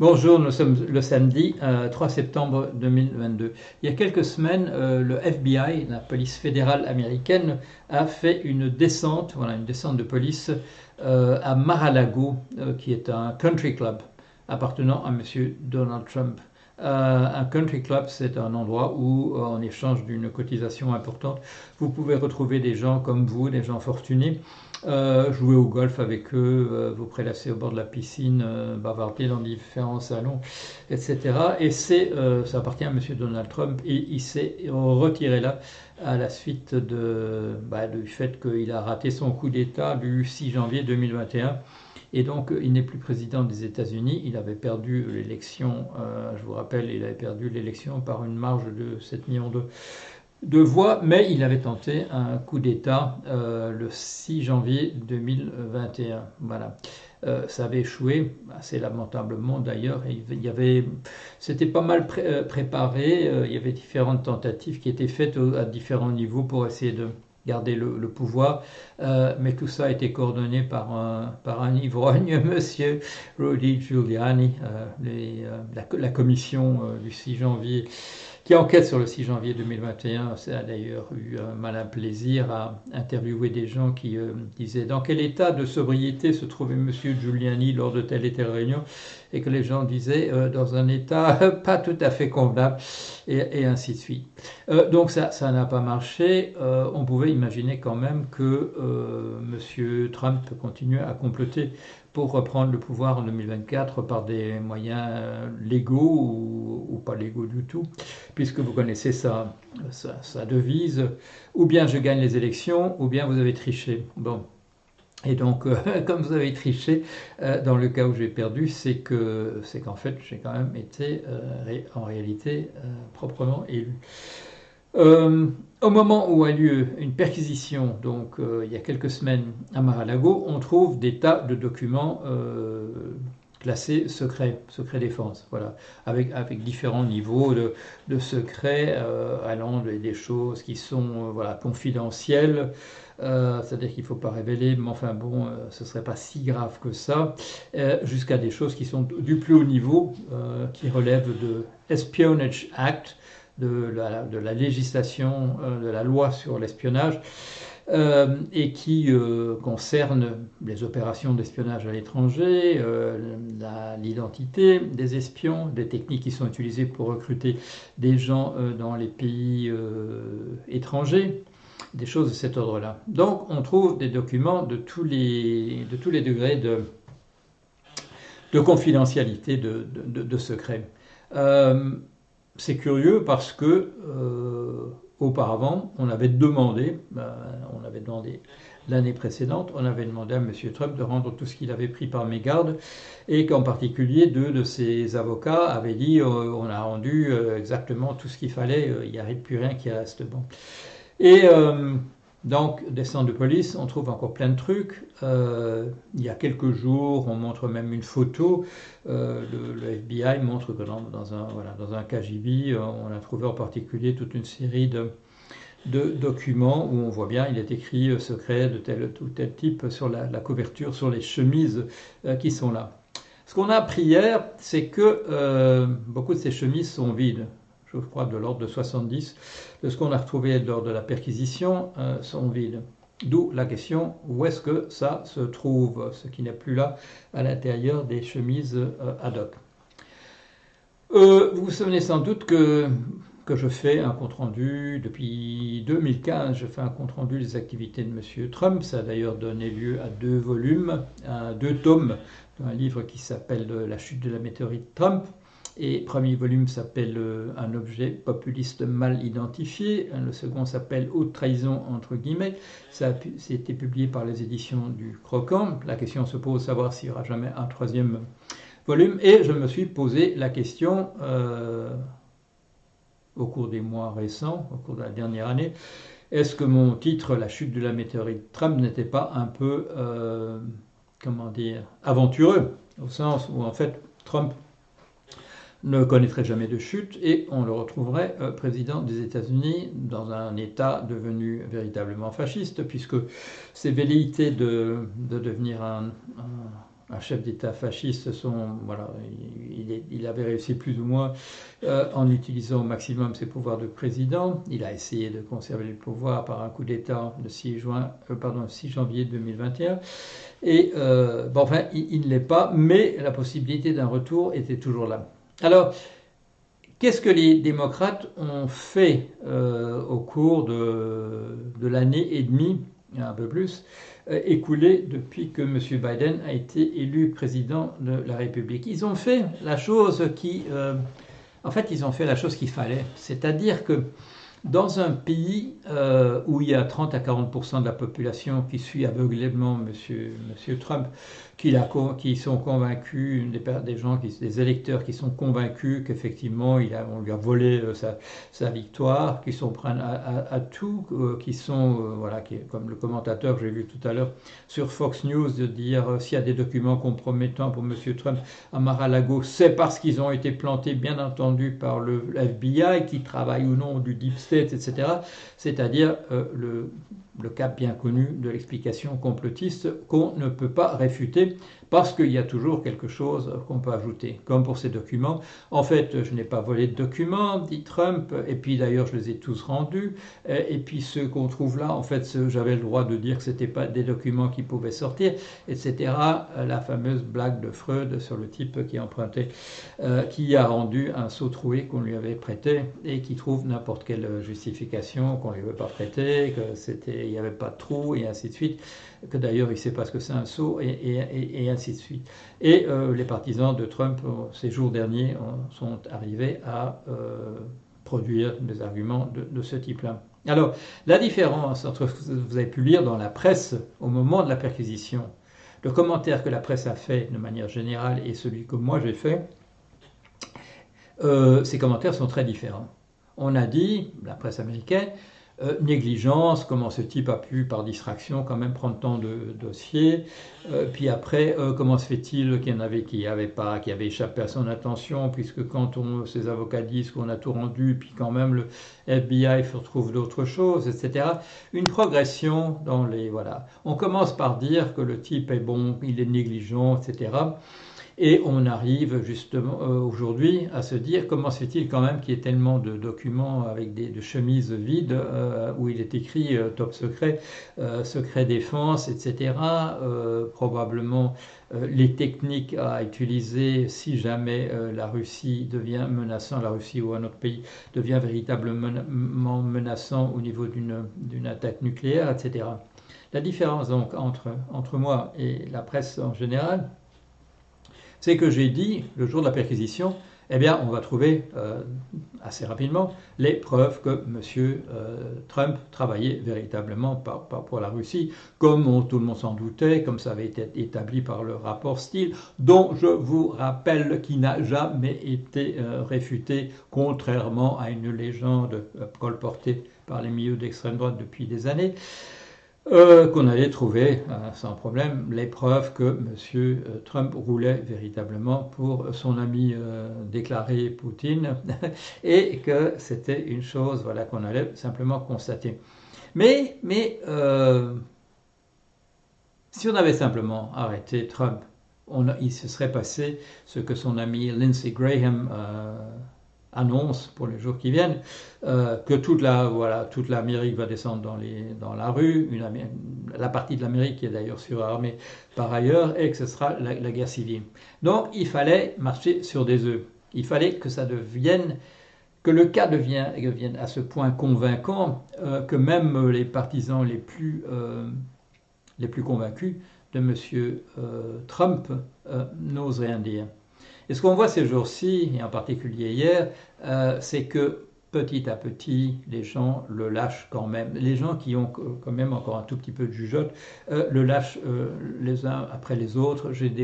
Bonjour, nous sommes le samedi 3 septembre 2022. Il y a quelques semaines, euh, le FBI, la police fédérale américaine, a fait une descente, voilà, une descente de police euh, à Mar-a-Lago, euh, qui est un country club appartenant à M. Donald Trump. un country club, c'est un endroit où, en échange d'une cotisation importante, vous pouvez retrouver des gens comme vous, des gens fortunés, euh, jouer au golf avec eux, euh, vous prélasser au bord de la piscine, euh, bavarder dans différents salons, etc. Et c'est, ça appartient à M. Donald Trump et il s'est retiré là à la suite de, bah, du fait qu'il a raté son coup d'État du 6 janvier 2021. Et donc, il n'est plus président des États-Unis. Il avait perdu l'élection, je vous rappelle, il avait perdu l'élection par une marge de 7 millions de de voix, mais il avait tenté un coup d'État euh, le 6 janvier 2021. Voilà. Euh, ça avait échoué assez lamentablement d'ailleurs. Il y avait, c'était pas mal euh, préparé. il y avait différentes tentatives qui étaient faites à différents niveaux pour essayer de garder le, pouvoir, mais tout ça a été coordonné par un, ivrogne, Monsieur Rudy Giuliani, la, la, commission du 6 janvier qui enquête sur le 6 janvier 2021. Ça a d'ailleurs eu un malin plaisir à interviewer des gens qui euh, disaient dans quel état de sobriété se trouvait M. Giuliani lors de telle et telle réunion, et que les gens disaient euh, dans un état pas tout à fait convenable, et, ainsi de suite. Euh, donc ça, ça n'a pas marché. on pouvait imaginer quand même que M. Trump continuait à comploter pour reprendre le pouvoir en 2024 par des moyens légaux ou, pas légaux du tout, puisque vous connaissez sa, devise, ou bien je gagne les élections, ou bien vous avez triché. Bon. Et donc, euh, comme vous avez triché, euh, dans le cas où j'ai perdu, c'est que c'est qu'en fait, j'ai quand même été euh, en réalité proprement élu. Euh, au moment où a lieu une perquisition, donc euh, il y a quelques semaines à Mar-a-Lago, on trouve des tas de documents euh, classés secret, secret défense, voilà, avec, différents niveaux de, de secret allant des, choses qui sont voilà, confidentielles, c'est-à-dire qu'il ne faut pas révéler, mais enfin bon, ce ne serait pas si grave que ça, jusqu'à des choses qui sont du plus haut niveau, qui relèvent de Espionage Act, de la, législation, euh, de la loi sur l'espionnage, euh, et qui euh, concerne les opérations d'espionnage à l'étranger, l'identité des espions, des techniques qui sont utilisées pour recruter des gens dans les pays étrangers, des choses de cet ordre-là. Donc on trouve des documents de tous les, de tous les degrés de, de confidentialité, de, de secret c'est curieux parce que euh, auparavant, on avait demandé, ben, on avait demandé l'année précédente, on avait demandé à M. Trump de rendre tout ce qu'il avait pris par mégarde et qu'en particulier deux de ses avocats avaient dit euh, on a rendu euh, exactement tout ce qu'il fallait, il n'y a plus rien qui reste bon. Et donc, des centres de police, on trouve encore plein de trucs. Euh, il y a quelques jours, on montre même une photo. Euh, le, FBI montre que dans, un, voilà, KGB, euh, on a trouvé en particulier toute une série de, documents où on voit bien, il est écrit secret de tel ou tel type sur la, la couverture, sur les chemises qui sont là. Ce qu'on a appris hier, c'est que beaucoup de ces chemises sont vides je crois de l'ordre de 70, de ce qu'on a retrouvé lors de la perquisition, euh, sont vides. D'où la question où est-ce que ça se trouve, ce qui n'est plus là à l'intérieur des chemises euh, ad hoc. Euh, vous vous souvenez sans doute que, que je fais un compte-rendu depuis 2015, je fais un compte-rendu des activités de M. Trump. Ça a d'ailleurs donné lieu à deux volumes, à deux tomes, un livre qui s'appelle La chute de la météorite Trump et premier volume s'appelle euh, Un objet populiste mal identifié. Le second s'appelle Haute trahison entre guillemets. Ça a été publié par les éditions du Croquant. La question se pose savoir s'il y aura jamais un troisième volume. Et je me suis posé la question euh, au cours des mois récents, au cours de la dernière année, est-ce que mon titre La chute de la météorite Trump n'était pas un peu, euh, comment dire, aventureux, au sens où en fait Trump ne connaîtrait jamais de chute et on le retrouverait euh, président des États-Unis dans un État devenu véritablement fasciste, puisque ses velléités de, devenir un, un chef d'État fasciste, son, voilà, il, avait réussi plus ou moins euh, en utilisant au maximum ses pouvoirs de président. Il a essayé de conserver le pouvoir par un coup d'État le 6, juin, euh, pardon, 6 janvier 2021. Et euh, bon, enfin, il, ne l'est pas, mais la possibilité d'un retour était toujours là. Alors, Qu'est-ce que les démocrates ont fait au cours de, l'année et demie, un peu plus, euh, écoulé depuis que M. Biden a été élu président de la République? Ils ont fait la chose qui... Euh, en fait, ils ont fait la chose qu'il fallait. C'est-à-dire que dans un pays euh, où il y a 30 à 40% de la population qui suit aveuglément M. Monsieur, Trump, qui, sont convaincus, des, gens, des électeurs qui sont convaincus qu'effectivement on lui a volé euh, sa, victoire, qui sont prêts à, tout, euh, qui sont, voilà, comme le commentateur que j'ai vu tout à l'heure sur Fox News, de dire s'il y a des documents compromettants pour M. Trump à Mar-a-Lago, c'est parce qu'ils ont été plantés, bien entendu, par le FBI, qui travaille ou non du Deep etc. C'est-à-dire euh, le, le cas bien connu de l'explication complotiste qu'on ne peut pas réfuter parce qu'il y a toujours quelque chose qu'on peut ajouter, comme pour ces documents. En fait, je n'ai pas volé de documents, dit Trump, et puis d'ailleurs, je les ai tous rendus, et puis ceux qu'on trouve là, en fait, j'avais le droit de dire que ce n'étaient pas des documents qui pouvaient sortir, etc. La fameuse blague de Freud sur le type qui empruntait, euh, qui a rendu un saut troué qu'on lui avait prêté, et qui trouve n'importe quelle justification qu'on ne lui veut pas prêter, que c'était, il n'y avait pas de trou, et ainsi de suite que d'ailleurs il ne sait pas ce que c'est un saut, et, ainsi de suite. Et euh, les partisans de Trump, euh, ces jours derniers, sont arrivés à euh, produire des arguments de, ce type-là. Alors, la différence entre ce que vous avez pu lire dans la presse au moment de la perquisition, le commentaire que la presse a fait de manière générale et celui que moi j'ai fait, ces commentaires sont très différents. On a dit, la presse américaine, euh, négligence, comment ce type a pu, par distraction, quand même prendre tant de dossiers. Euh, puis après, euh, comment se fait-il qu'il y en avait qui n'avaient pas, qui avaient échappé à son attention, puisque quand on, ses avocats disent qu'on a tout rendu, puis quand même le FBI retrouve d'autres choses, etc. Une progression dans les voilà. On commence par dire que le type est bon, il est négligent, etc. Et on arrive justement euh, aujourd'hui à se dire comment se fait-il quand même qu'il y ait tellement de documents avec des de chemises vides euh, où il est écrit euh, top secret, secret défense, etc. probablement les techniques à utiliser si jamais la Russie devient menaçant, la Russie ou un autre pays devient véritablement menaçant au niveau d'une attaque nucléaire, etc. La différence donc entre, entre moi et la presse en général, c'est que j'ai dit, le jour de la perquisition, eh bien, on va trouver euh, assez rapidement les preuves que M. Euh, Trump travaillait véritablement pour la Russie, comme tout le monde s'en doutait, comme ça avait été établi par le rapport Steele, dont je vous rappelle qu'il n'a jamais été euh, réfuté, contrairement à une légende colportée par les milieux d'extrême droite depuis des années. Euh, qu'on allait trouver euh, sans problème les preuves que M. Euh, Trump roulait véritablement pour son ami déclaré Poutine et que c'était une chose voilà, qu'on allait simplement constater. Mais, mais si on avait simplement arrêté Trump, il se serait passé ce que son ami Lindsey Graham annonce pour les jours qui viennent euh, que toute la voilà toute l'Amérique va descendre dans les dans la rue une la partie de l'Amérique qui est d'ailleurs surarmée par ailleurs et que ce sera la, guerre civile donc il fallait marcher sur des œufs il fallait que ça devienne que le cas devienne, devienne à ce point convaincant euh, que même les partisans les plus euh, les plus convaincus de M. Trump n'osent rien dire. Et ce qu'on voit ces jours-ci, et en particulier hier, euh, c'est que petit à petit, les gens le lâchent quand même. Les gens qui ont quand même encore un tout petit peu de jugeote euh, le lâchent euh, les uns après les autres. J'ai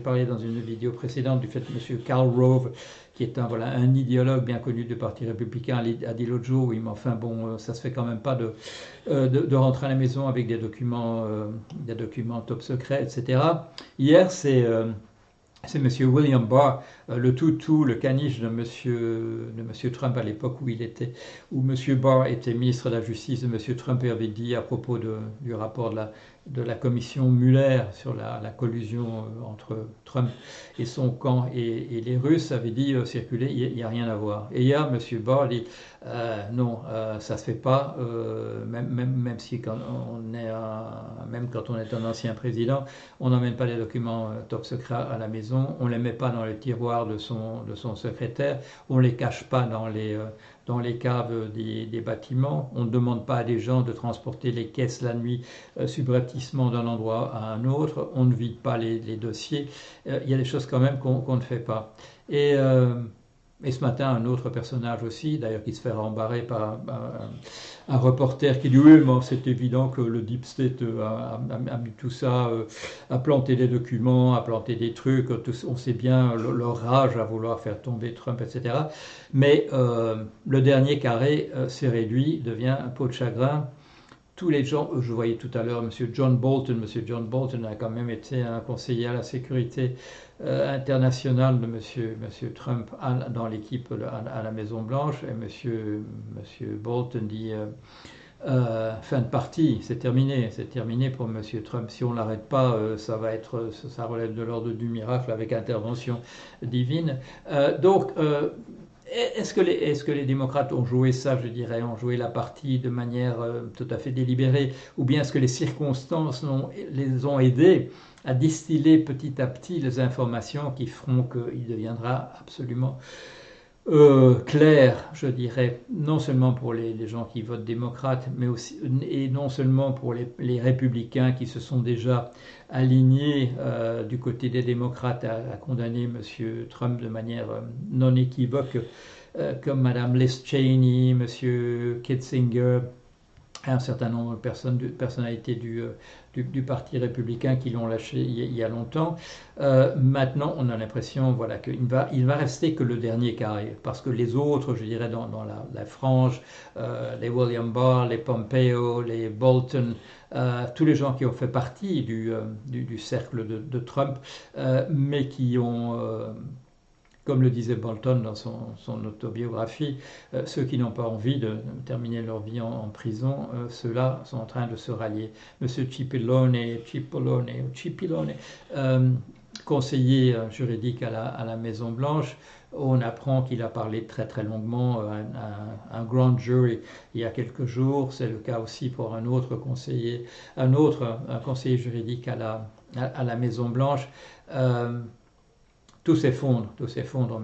parlé dans une vidéo précédente du fait que M. Karl Rove, qui est un, voilà, un idéologue bien connu du Parti républicain, a dit l'autre jour, oui, mais enfin bon, ça se fait quand même pas de, de, de, rentrer à la maison avec des documents, des documents top secrets, etc. Hier, c'est c'est M. William Barr, le toutou, le caniche de M. De monsieur Trump à l'époque où il était, où M. Barr était ministre de la Justice de M. Trump avait dit à propos du rapport de la de la commission Muller sur la, collusion euh, entre Trump et son camp et, les Russes avait dit euh, circuler, il n'y a, rien à voir. Et hier, M. Barr dit euh, non, ça ne se fait pas, même, même, même, si quand on est un, même quand on est un ancien président, on n'emmène pas les documents top secret à la maison, on ne les met pas dans le tiroir de son, de son secrétaire, on ne les cache pas dans les dans les caves des, bâtiments. On ne demande pas à des gens de transporter les caisses la nuit euh, subrepticement d'un endroit à un autre. On ne vide pas les, dossiers. Euh, il y a des choses quand même qu'on ne fait pas. Et euh, et ce matin, un autre personnage aussi, d'ailleurs qui se fait rembarrer par un, reporter qui dit oui, c'est évident que le Deep State a, mis tout ça, euh, a planté des documents, a planté des trucs, on sait bien leur rage à vouloir faire tomber Trump, etc. Mais euh, le dernier carré euh, s'est réduit, devient un pot de chagrin tous les gens, je voyais tout à l'heure M. John Bolton, M. John Bolton a quand même été un conseiller à la sécurité euh, internationale de M. Monsieur, Trump dans l'équipe à, la Maison Blanche, et M. Monsieur, Bolton dit euh, euh, fin de partie, c'est terminé, c'est terminé pour M. Trump. Si on l'arrête pas, ça va être, ça relève de l'ordre du miracle avec intervention divine. donc est-ce que, les, est que, les, démocrates ont joué ça, je dirais, ont joué la partie de manière euh, tout à fait délibérée, ou bien est-ce que les circonstances les ont aidés à distiller petit à petit les informations qui feront qu'il deviendra absolument euh, clair, je dirais, non seulement pour les, gens qui votent démocrates, mais aussi, et non seulement pour les, républicains qui se sont déjà alignés euh, du côté des démocrates à, condamner M. Trump de manière euh, non équivoque, comme Mme Liz Cheney, M. Kitzinger, un certain nombre de, personnalités du, euh, du, Parti républicain qui l'ont lâché il y a longtemps. Euh, maintenant, on a l'impression voilà, qu'il va, il va rester que le dernier carré, parce que les autres, je dirais, dans, la, frange, euh, les William Barr, les Pompeo, les Bolton, tous les gens qui ont fait partie du, cercle de Trump, mais qui ont comme le disait Bolton dans son, autobiographie, euh, ceux qui n'ont pas envie de terminer leur vie en, prison, euh, ceux-là sont en train de se rallier. Monsieur Cipollone, Cipollone, Cipollone euh, conseiller juridique à la, Maison Blanche, on apprend qu'il a parlé très très longuement à un, grand jury il y a quelques jours. C'est le cas aussi pour un autre conseiller, un autre conseiller juridique à la, à, la Maison Blanche tout s'effondre, tout s'effondre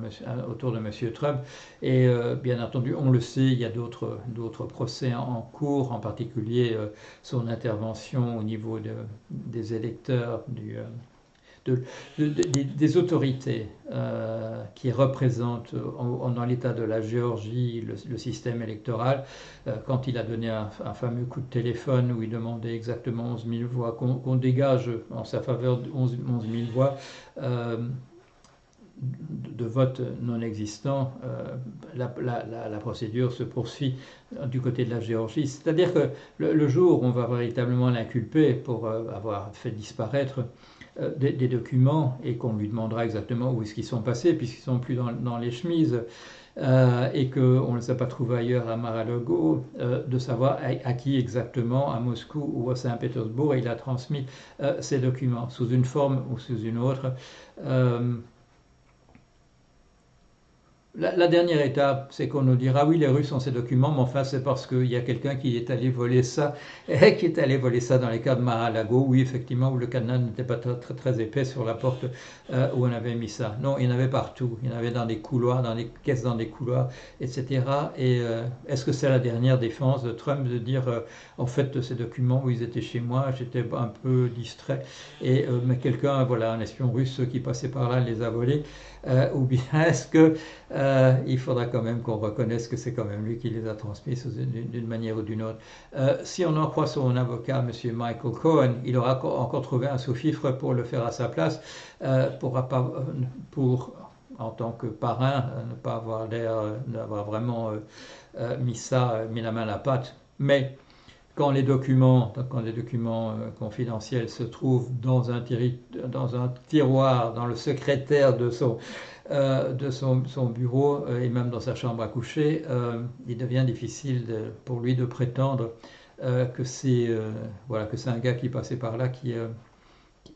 autour de M. Trump. Et euh, bien entendu, on le sait, il y a d'autres, procès en, cours, en particulier euh, son intervention au niveau des électeurs, euh, des autorités qui représentent dans l'état de la Géorgie le, système électoral, quand il a donné un, fameux coup de téléphone où il demandait exactement 11 000 voix, qu'on, dégage en sa faveur 11, 11 000 voix de vote non existant, euh, la, procédure se poursuit du côté de la Géorgie. C'est-à-dire que le, jour où on va véritablement l'inculper pour euh, avoir fait disparaître euh, des, documents et qu'on lui demandera exactement où est-ce qu'ils sont passés, puisqu'ils sont plus dans, les chemises, et qu'on ne les a pas trouvés ailleurs à Mar-a-Lago, de savoir à, qui exactement, à Moscou ou à Saint-Pétersbourg, il a transmis ces documents, sous une forme ou sous une autre. La, dernière étape, c'est qu'on nous dira oui, les Russes ont ces documents, mais enfin, c'est parce qu'il y a quelqu'un qui est allé voler ça, et qui est allé voler ça dans les cas de Mar-a-Lago, oui, effectivement, où le cadenas n'était pas très, très, épais sur la porte euh, où on avait mis ça. Non, il y en avait partout. Il y en avait dans des couloirs, dans des caisses dans des couloirs, etc. Et euh, est-ce que c'est la dernière défense de Trump de dire, euh, en fait, ces documents où ils étaient chez moi, j'étais un peu distrait, et mais quelqu'un, voilà, un espion russe qui passait par là, les a volés, ou bien est-ce que euh, il faudra quand même qu'on reconnaisse que c'est quand même lui qui les a transmis d'une manière ou d'une autre. Euh, si on en croit son avocat, M. Michael Cohen, il aura encore trouvé un sous-fifre pour le faire à sa place, euh, pour, pour, en tant que parrain, ne pas avoir l'air d'avoir vraiment mis ça, mis la main à la pâte. Mais quand les documents, quand les documents confidentiels se trouvent dans un, tiroir, dans le secrétaire de son, euh, bureau euh, et même dans sa chambre à coucher, euh, il devient difficile pour lui de prétendre que c'est voilà, un gars qui passait par là qui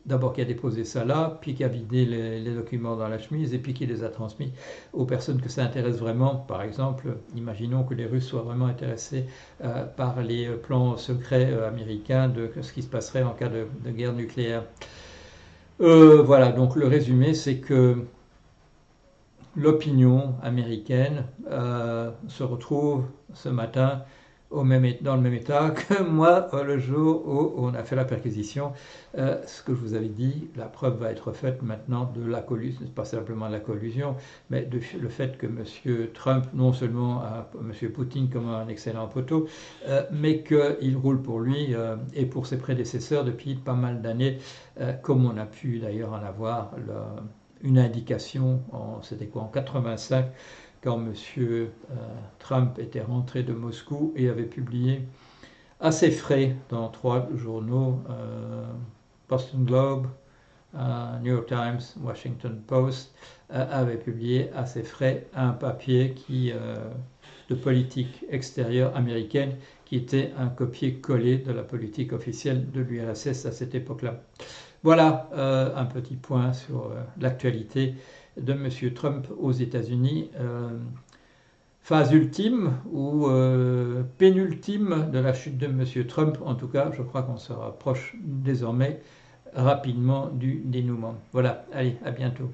d'abord qui a déposé ça là, puis qui a vidé les, documents dans la chemise, et puis qui les a transmis aux personnes que ça intéresse vraiment. Par exemple, imaginons que les Russes soient vraiment intéressés euh, par les plans secrets euh, américains de ce qui se passerait en cas de, guerre nucléaire. Euh, voilà, donc le résumé, c'est que l'opinion américaine se retrouve ce matin même, dans le même état que moi euh, le jour où on a fait la perquisition. Euh, ce que je vous avais dit, la preuve va être faite maintenant de la collusion, pas simplement la collusion, mais de, le fait que M. Trump, non seulement a M. Poutine comme un excellent poteau, euh, mais qu'il roule pour lui et pour ses prédécesseurs depuis pas mal d'années, comme on a pu d'ailleurs en avoir une indication, c'était quoi, en 85 quand M. Euh, Trump était rentré de Moscou et avait publié assez frais dans trois journaux, euh, Boston Globe, euh, New York Times, Washington Post, avait publié assez frais un papier qui, de politique extérieure américaine qui était un copier-coller de la politique officielle de l'URSS à cette époque-là. Voilà un petit point sur l'actualité de M. Trump aux États-Unis. Euh, phase ultime ou euh, pénultime de la chute de M. Trump. En tout cas, je crois qu'on se rapproche désormais rapidement du dénouement. Voilà, allez, à bientôt.